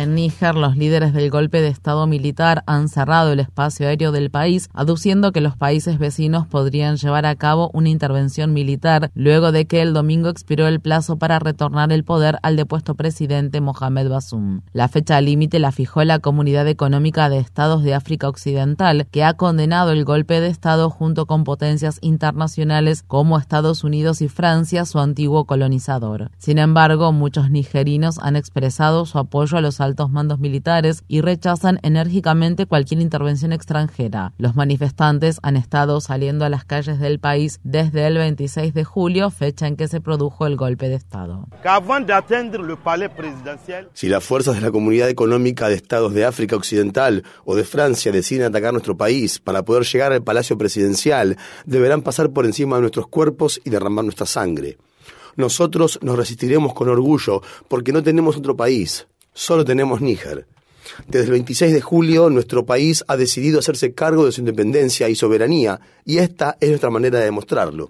En Níger, los líderes del golpe de Estado militar han cerrado el espacio aéreo del país, aduciendo que los países vecinos podrían llevar a cabo una intervención militar luego de que el domingo expiró el plazo para retornar el poder al depuesto presidente Mohamed Bazoum. La fecha límite la fijó la Comunidad Económica de Estados de África Occidental, que ha condenado el golpe de Estado junto con potencias internacionales como Estados Unidos y Francia, su antiguo colonizador. Sin embargo, muchos nigerinos han expresado su apoyo a los altos mandos militares y rechazan enérgicamente cualquier intervención extranjera. Los manifestantes han estado saliendo a las calles del país desde el 26 de julio, fecha en que se produjo el golpe de Estado. Si las fuerzas de la Comunidad Económica de Estados de África Occidental o de Francia deciden atacar nuestro país para poder llegar al Palacio Presidencial, deberán pasar por encima de nuestros cuerpos y derramar nuestra sangre. Nosotros nos resistiremos con orgullo porque no tenemos otro país solo tenemos Níger. Desde el 26 de julio, nuestro país ha decidido hacerse cargo de su independencia y soberanía, y esta es nuestra manera de demostrarlo.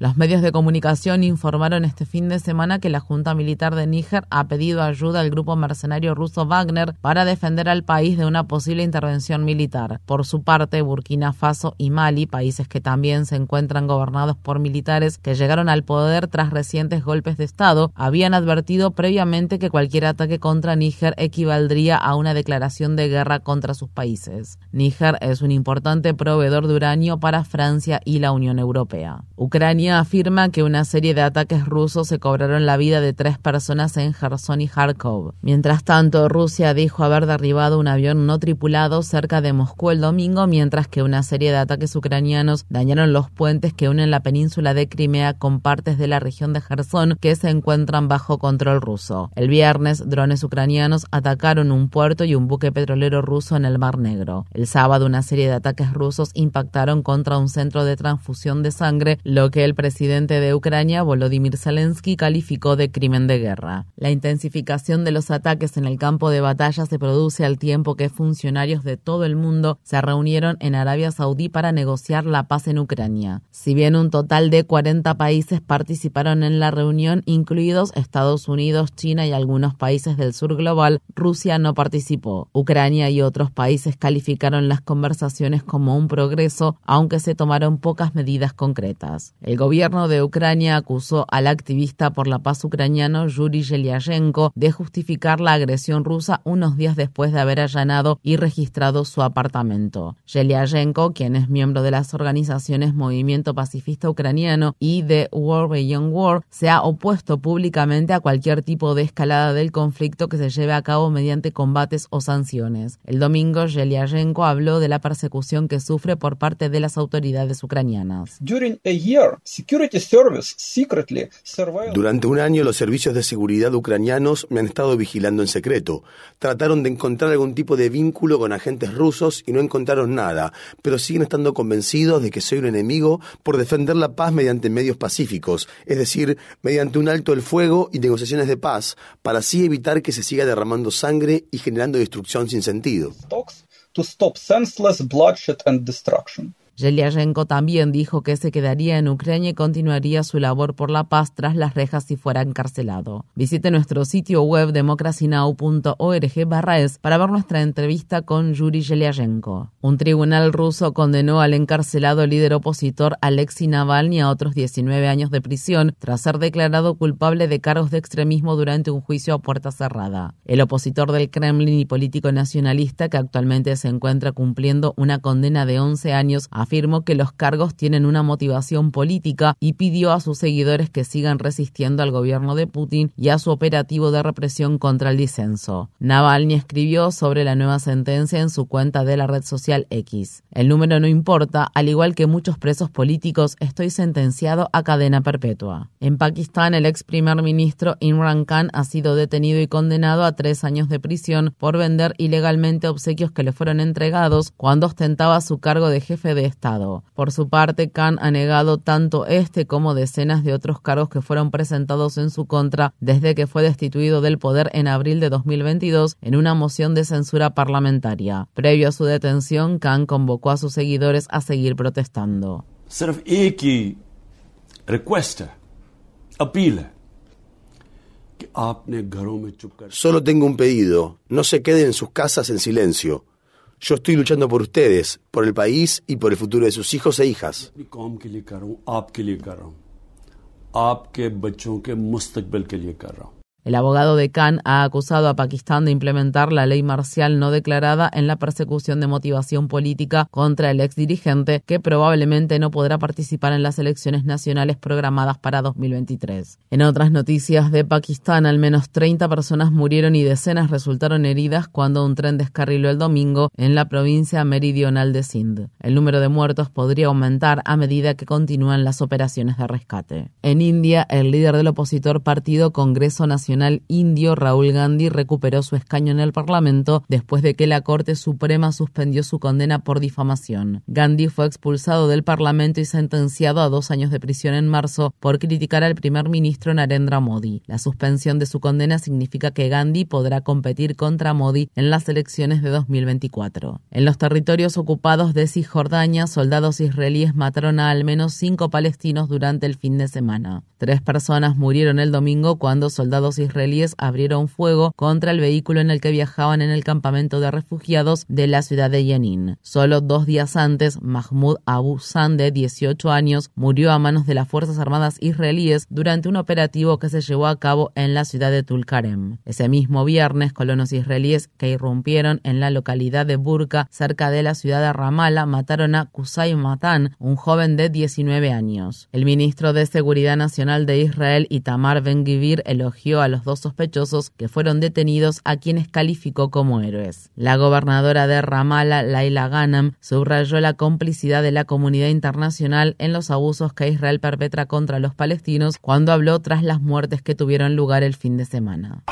Los medios de comunicación informaron este fin de semana que la Junta Militar de Níger ha pedido ayuda al grupo mercenario ruso Wagner para defender al país de una posible intervención militar. Por su parte, Burkina Faso y Mali, países que también se encuentran gobernados por militares que llegaron al poder tras recientes golpes de Estado, habían advertido previamente que cualquier ataque contra Níger equivaldría a una declaración de guerra contra sus países. Níger es un importante proveedor de uranio para Francia y la Unión Europea. Ucrania afirma que una serie de ataques rusos se cobraron la vida de tres personas en Kherson y Kharkov. Mientras tanto, Rusia dijo haber derribado un avión no tripulado cerca de Moscú el domingo, mientras que una serie de ataques ucranianos dañaron los puentes que unen la península de Crimea con partes de la región de Kherson que se encuentran bajo control ruso. El viernes, drones ucranianos atacaron un puerto y un buque petrolero ruso en el Mar Negro. El sábado, una serie de ataques rusos impactaron contra un centro de transfusión de sangre, lo que el presidente de Ucrania, Volodymyr Zelensky, calificó de crimen de guerra. La intensificación de los ataques en el campo de batalla se produce al tiempo que funcionarios de todo el mundo se reunieron en Arabia Saudí para negociar la paz en Ucrania. Si bien un total de 40 países participaron en la reunión, incluidos Estados Unidos, China y algunos países del sur global, Rusia no participó. Ucrania y otros países calificaron las conversaciones como un progreso, aunque se tomaron pocas medidas concretas. El gobierno de Ucrania acusó al activista por la paz ucraniano Yuri Yelyashenko de justificar la agresión rusa unos días después de haber allanado y registrado su apartamento. Yelyashenko, quien es miembro de las organizaciones Movimiento Pacifista Ucraniano y de War Beyond War, se ha opuesto públicamente a cualquier tipo de escalada del conflicto que se lleve a cabo mediante combates o sanciones. El domingo, Yelyashenko habló de la persecución que sufre por parte de las autoridades ucranianas. Durante un año los servicios de seguridad ucranianos me han estado vigilando en secreto. Trataron de encontrar algún tipo de vínculo con agentes rusos y no encontraron nada, pero siguen estando convencidos de que soy un enemigo por defender la paz mediante medios pacíficos, es decir, mediante un alto el fuego y negociaciones de paz, para así evitar que se siga derramando sangre y generando destrucción sin sentido. Yelyashenko también dijo que se quedaría en Ucrania y continuaría su labor por la paz tras las rejas si fuera encarcelado. Visite nuestro sitio web democracynow.org para ver nuestra entrevista con Yuri Yelyashenko. Un tribunal ruso condenó al encarcelado líder opositor Alexei Navalny a otros 19 años de prisión tras ser declarado culpable de cargos de extremismo durante un juicio a puerta cerrada. El opositor del Kremlin y político nacionalista que actualmente se encuentra cumpliendo una condena de 11 años a afirmó que los cargos tienen una motivación política y pidió a sus seguidores que sigan resistiendo al gobierno de Putin y a su operativo de represión contra el disenso. Navalny escribió sobre la nueva sentencia en su cuenta de la red social X. El número no importa, al igual que muchos presos políticos, estoy sentenciado a cadena perpetua. En Pakistán, el ex primer ministro Imran Khan ha sido detenido y condenado a tres años de prisión por vender ilegalmente obsequios que le fueron entregados cuando ostentaba su cargo de jefe de Estado. Por su parte, Khan ha negado tanto este como decenas de otros cargos que fueron presentados en su contra desde que fue destituido del poder en abril de 2022 en una moción de censura parlamentaria. Previo a su detención, Khan convocó a sus seguidores a seguir protestando. Solo tengo un pedido, no se queden en sus casas en silencio. Yo estoy luchando por ustedes, por el país y por el futuro de sus hijos e hijas. El abogado de Khan ha acusado a Pakistán de implementar la ley marcial no declarada en la persecución de motivación política contra el ex dirigente, que probablemente no podrá participar en las elecciones nacionales programadas para 2023. En otras noticias de Pakistán, al menos 30 personas murieron y decenas resultaron heridas cuando un tren descarriló el domingo en la provincia meridional de Sindh. El número de muertos podría aumentar a medida que continúan las operaciones de rescate. En India, el líder del opositor Partido Congreso Nacional indio Raúl Gandhi recuperó su escaño en el Parlamento después de que la Corte Suprema suspendió su condena por difamación. Gandhi fue expulsado del Parlamento y sentenciado a dos años de prisión en marzo por criticar al primer ministro Narendra Modi. La suspensión de su condena significa que Gandhi podrá competir contra Modi en las elecciones de 2024. En los territorios ocupados de Cisjordania, soldados israelíes mataron a al menos cinco palestinos durante el fin de semana. Tres personas murieron el domingo cuando soldados israelíes abrieron fuego contra el vehículo en el que viajaban en el campamento de refugiados de la ciudad de Yenin. Solo dos días antes, Mahmoud Abu San, de 18 años, murió a manos de las Fuerzas Armadas israelíes durante un operativo que se llevó a cabo en la ciudad de Tulkarem. Ese mismo viernes, colonos israelíes que irrumpieron en la localidad de Burka, cerca de la ciudad de Ramallah, mataron a Qusay Matan, un joven de 19 años. El ministro de Seguridad Nacional de Israel, Itamar Ben-Gvir, elogió a los dos sospechosos que fueron detenidos a quienes calificó como héroes. La gobernadora de Ramallah, Laila Ghanam, subrayó la complicidad de la comunidad internacional en los abusos que Israel perpetra contra los palestinos cuando habló tras las muertes que tuvieron lugar el fin de semana.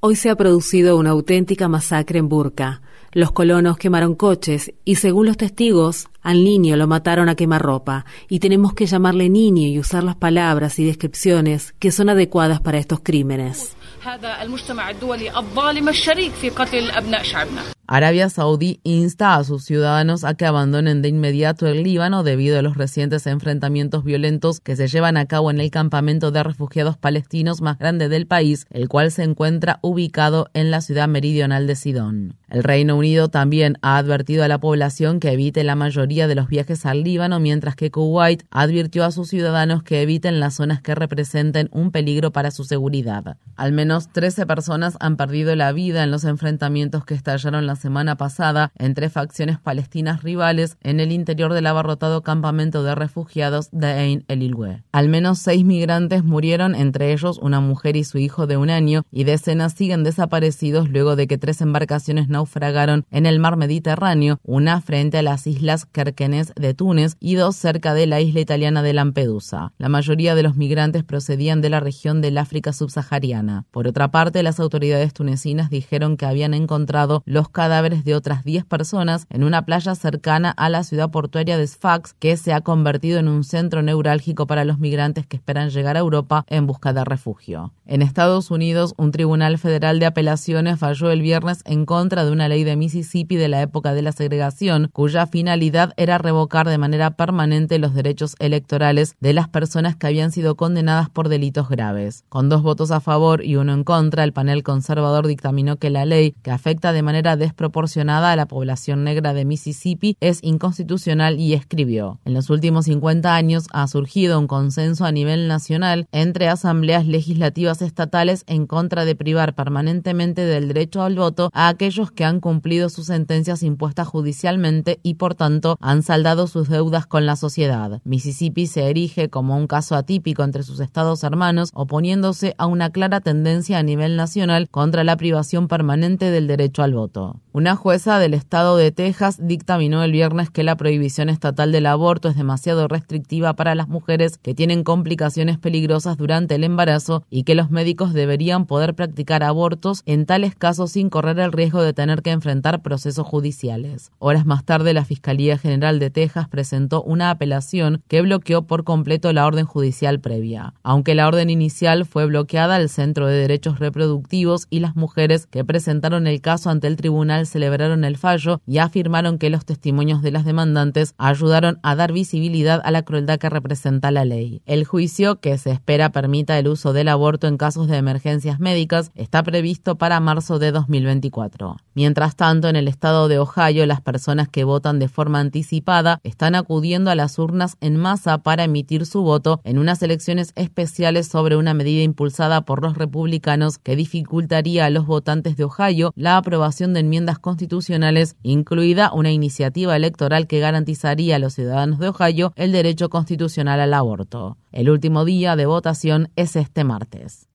Hoy se ha producido una auténtica masacre en Burka. Los colonos quemaron coches y, según los testigos, al niño lo mataron a quemarropa y tenemos que llamarle niño y usar las palabras y descripciones que son adecuadas para estos crímenes. Arabia Saudí insta a sus ciudadanos a que abandonen de inmediato el Líbano debido a los recientes enfrentamientos violentos que se llevan a cabo en el campamento de refugiados palestinos más grande del país, el cual se encuentra ubicado en la ciudad meridional de Sidón. El Reino Unido también ha advertido a la población que evite la mayoría de los viajes al Líbano, mientras que Kuwait advirtió a sus ciudadanos que eviten las zonas que representen un peligro para su seguridad. Al menos 13 personas han perdido la vida en los enfrentamientos que estallaron la semana pasada entre facciones palestinas rivales en el interior del abarrotado campamento de refugiados de Ain el Ilwe. Al menos seis migrantes murieron, entre ellos una mujer y su hijo de un año, y decenas siguen desaparecidos luego de que tres embarcaciones naufragaron en el mar Mediterráneo, una frente a las islas Kerkenes de Túnez y dos cerca de la isla italiana de Lampedusa. La mayoría de los migrantes procedían de la región del África subsahariana. Por otra parte, las autoridades tunecinas dijeron que habían encontrado los cadáveres de otras 10 personas en una playa cercana a la ciudad portuaria de Sfax, que se ha convertido en un centro neurálgico para los migrantes que esperan llegar a Europa en busca de refugio. En Estados Unidos, un tribunal federal de apelaciones falló el viernes en contra de una ley de Mississippi de la época de la segregación, cuya finalidad era revocar de manera permanente los derechos electorales de las personas que habían sido condenadas por delitos graves. Con dos votos a favor y uno en contra, el panel conservador dictaminó que la ley, que afecta de manera desproporcionada a la población negra de Mississippi es inconstitucional y escribió, en los últimos 50 años ha surgido un consenso a nivel nacional entre asambleas legislativas estatales en contra de privar permanentemente del derecho al voto a aquellos que han cumplido sus sentencias impuestas judicialmente y por tanto han saldado sus deudas con la sociedad. Mississippi se erige como un caso atípico entre sus estados hermanos, oponiéndose a una clara tendencia a nivel nacional contra la privación permanente del derecho al voto. Una jueza del estado de Texas dictaminó el viernes que la prohibición estatal del aborto es demasiado restrictiva para las mujeres que tienen complicaciones peligrosas durante el embarazo y que los médicos deberían poder practicar abortos en tales casos sin correr el riesgo de tener que enfrentar procesos judiciales. Horas más tarde, la Fiscalía General de Texas presentó una apelación que bloqueó por completo la orden judicial previa. Aunque la orden inicial fue bloqueada, el Centro de Derechos Reproductivos y las mujeres que presentaron el caso ante el tribunal celebraron el fallo y afirmaron que los testimonios de las demandantes ayudaron a dar visibilidad a la crueldad que representa la ley. El juicio, que se espera permita el uso del aborto en casos de emergencias médicas, está previsto para marzo de 2024. Mientras tanto, en el estado de Ohio, las personas que votan de forma anticipada están acudiendo a las urnas en masa para emitir su voto en unas elecciones especiales sobre una medida impulsada por los republicanos que dificultaría a los votantes de Ohio la aprobación de enmiendas constitucionales, incluida una iniciativa electoral que garantizaría a los ciudadanos de Ohio el derecho constitucional al aborto. El último día de votación es este martes.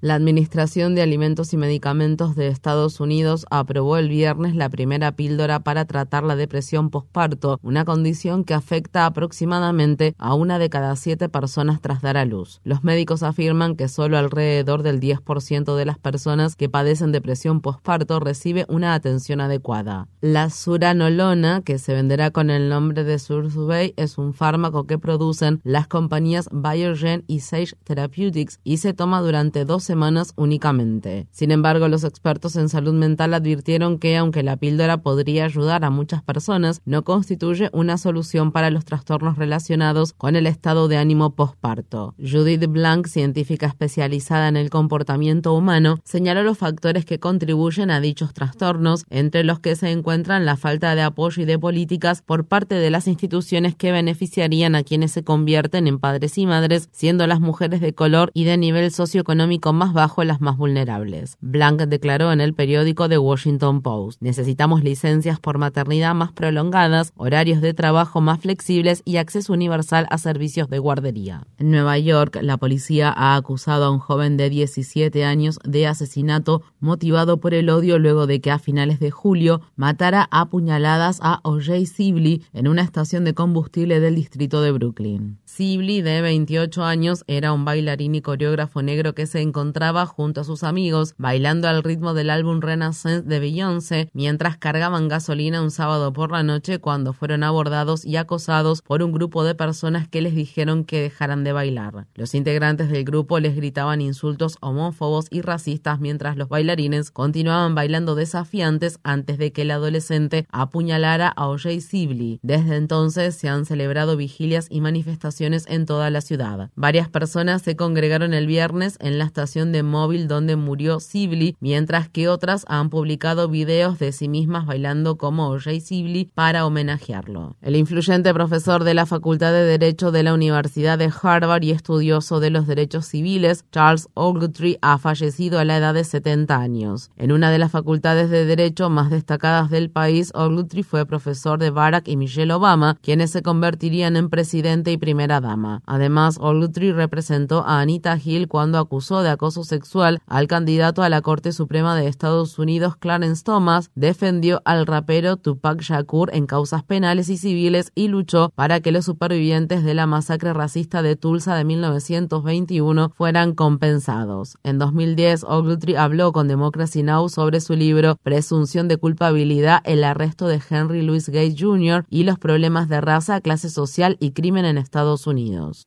La Administración de Alimentos y Medicamentos de Estados Unidos aprobó el viernes la primera píldora para tratar la depresión posparto, una condición que afecta aproximadamente a una de cada siete personas tras dar a luz. Los médicos afirman que solo alrededor del 10% de las personas que padecen depresión posparto recibe una atención adecuada. La suranolona, que se venderá con el nombre de Surzubay, es un fármaco que producen las compañías Biogen y Sage Therapeutics y se toma durante dos semanas únicamente. Sin embargo, los expertos en salud mental advirtieron que aunque la píldora podría ayudar a muchas personas, no constituye una solución para los trastornos relacionados con el estado de ánimo postparto. Judith Blank, científica especializada en el comportamiento humano, señaló los factores que contribuyen a dichos trastornos, entre los que se encuentran la falta de apoyo y de políticas por parte de las instituciones que beneficiarían a quienes se convierten en padres y madres, siendo las mujeres de color y de nivel socioeconómico más bajo las más vulnerables. Blank declaró en el periódico The Washington Post, necesitamos licencias por maternidad más prolongadas, horarios de trabajo más flexibles y acceso universal a servicios de guardería. En Nueva York, la policía ha acusado a un joven de 17 años de asesinato motivado por el odio luego de que a finales de julio matara a puñaladas a O.J. Sibley en una estación de combustible del distrito de Brooklyn. Sibley, de 28 años, era un bailarín y coreógrafo negro que se encontraba encontraba junto a sus amigos bailando al ritmo del álbum Renaissance de Beyoncé mientras cargaban gasolina un sábado por la noche cuando fueron abordados y acosados por un grupo de personas que les dijeron que dejaran de bailar. Los integrantes del grupo les gritaban insultos homófobos y racistas mientras los bailarines continuaban bailando desafiantes antes de que el adolescente apuñalara a O.J. Sibley. Desde entonces se han celebrado vigilias y manifestaciones en toda la ciudad. Varias personas se congregaron el viernes en la estación de móvil donde murió Sibley, mientras que otras han publicado videos de sí mismas bailando como O.J. Sibley para homenajearlo. El influyente profesor de la Facultad de Derecho de la Universidad de Harvard y estudioso de los derechos civiles, Charles Ogletree, ha fallecido a la edad de 70 años. En una de las facultades de Derecho más destacadas del país, Ogletree fue profesor de Barack y Michelle Obama, quienes se convertirían en presidente y primera dama. Además, Ogletree representó a Anita Hill cuando acusó de acoso sexual al candidato a la Corte Suprema de Estados Unidos, Clarence Thomas, defendió al rapero Tupac Shakur en causas penales y civiles y luchó para que los supervivientes de la masacre racista de Tulsa de 1921 fueran compensados. En 2010, Ogletree habló con Democracy Now! sobre su libro Presunción de culpabilidad, el arresto de Henry Louis Gates Jr. y los problemas de raza, clase social y crimen en Estados Unidos.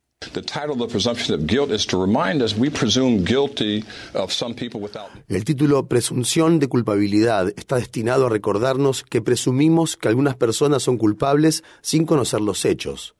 El título Presunción de culpabilidad está destinado a recordarnos que presumimos que algunas personas son culpables sin conocer los hechos.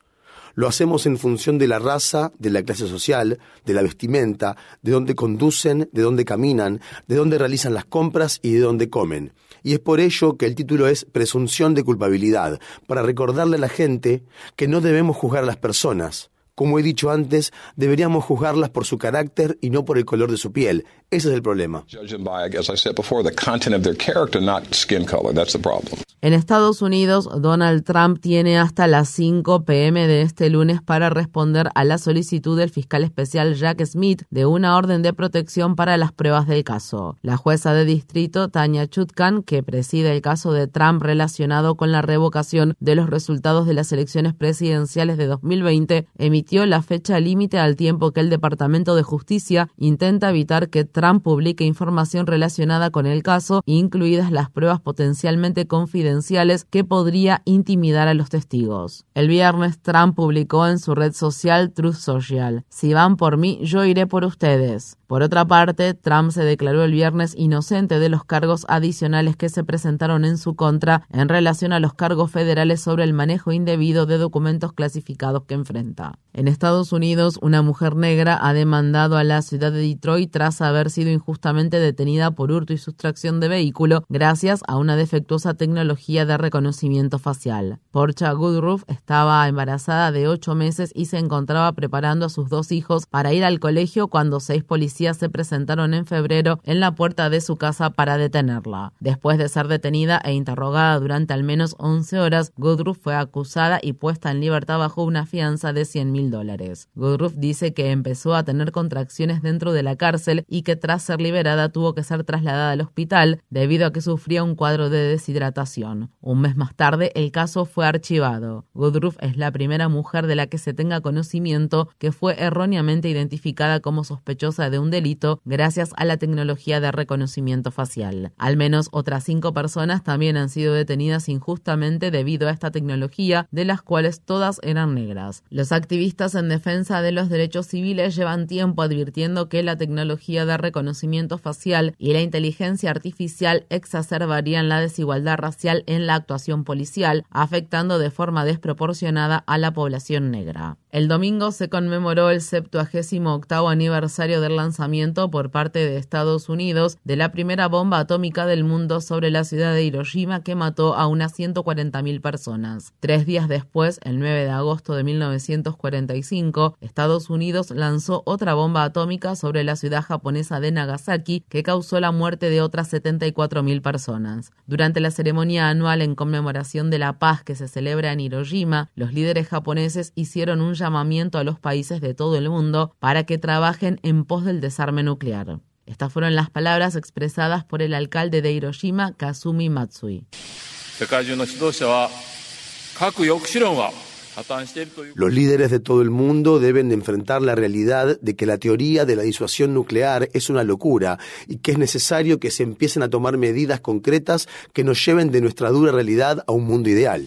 Lo hacemos en función de la raza, de la clase social, de la vestimenta, de dónde conducen, de dónde caminan, de dónde realizan las compras y de dónde comen. Y es por ello que el título es Presunción de culpabilidad, para recordarle a la gente que no debemos juzgar a las personas, como he dicho antes, deberíamos juzgarlas por su carácter y no por el color de su piel. Ese es el problema. En Estados Unidos, Donald Trump tiene hasta las 5 pm de este lunes para responder a la solicitud del fiscal especial Jack Smith de una orden de protección para las pruebas del caso. La jueza de distrito, Tanya Chutkan, que preside el caso de Trump relacionado con la revocación de los resultados de las elecciones presidenciales de 2020, emitió la fecha límite al tiempo que el Departamento de Justicia intenta evitar que Trump publique información relacionada con el caso, incluidas las pruebas potencialmente confidenciales que podría intimidar a los testigos. El viernes Trump publicó en su red social Truth Social, si van por mí, yo iré por ustedes. Por otra parte, Trump se declaró el viernes inocente de los cargos adicionales que se presentaron en su contra en relación a los cargos federales sobre el manejo indebido de documentos clasificados que enfrenta. En Estados Unidos, una mujer negra ha demandado a la ciudad de Detroit tras haber sido injustamente detenida por hurto y sustracción de vehículo gracias a una defectuosa tecnología de reconocimiento facial. Porcha Goodruff estaba embarazada de ocho meses y se encontraba preparando a sus dos hijos para ir al colegio cuando seis policías se presentaron en febrero en la puerta de su casa para detenerla. Después de ser detenida e interrogada durante al menos 11 horas, Goodruff fue acusada y puesta en libertad bajo una fianza de 100 mil dólares. Goodruff dice que empezó a tener contracciones dentro de la cárcel y que tras ser liberada tuvo que ser trasladada al hospital debido a que sufría un cuadro de deshidratación. Un mes más tarde, el caso fue archivado. Goodruff es la primera mujer de la que se tenga conocimiento que fue erróneamente identificada como sospechosa de un delito gracias a la tecnología de reconocimiento facial. Al menos otras cinco personas también han sido detenidas injustamente debido a esta tecnología, de las cuales todas eran negras. Los activistas en defensa de los derechos civiles llevan tiempo advirtiendo que la tecnología de reconocimiento facial y la inteligencia artificial exacerbarían la desigualdad racial en la actuación policial, afectando de forma desproporcionada a la población negra. El domingo se conmemoró el 78 aniversario del lanzamiento por parte de Estados Unidos de la primera bomba atómica del mundo sobre la ciudad de Hiroshima que mató a unas 140.000 personas. Tres días después, el 9 de agosto de 1945, Estados Unidos lanzó otra bomba atómica sobre la ciudad japonesa de Nagasaki que causó la muerte de otras 74.000 personas. Durante la ceremonia anual en conmemoración de la paz que se celebra en Hiroshima, los líderes japoneses hicieron un llamamiento a los países de todo el mundo para que trabajen en pos del desarme nuclear. Estas fueron las palabras expresadas por el alcalde de Hiroshima, Kazumi Matsui. Los líderes de todo el mundo deben de enfrentar la realidad de que la teoría de la disuasión nuclear es una locura y que es necesario que se empiecen a tomar medidas concretas que nos lleven de nuestra dura realidad a un mundo ideal.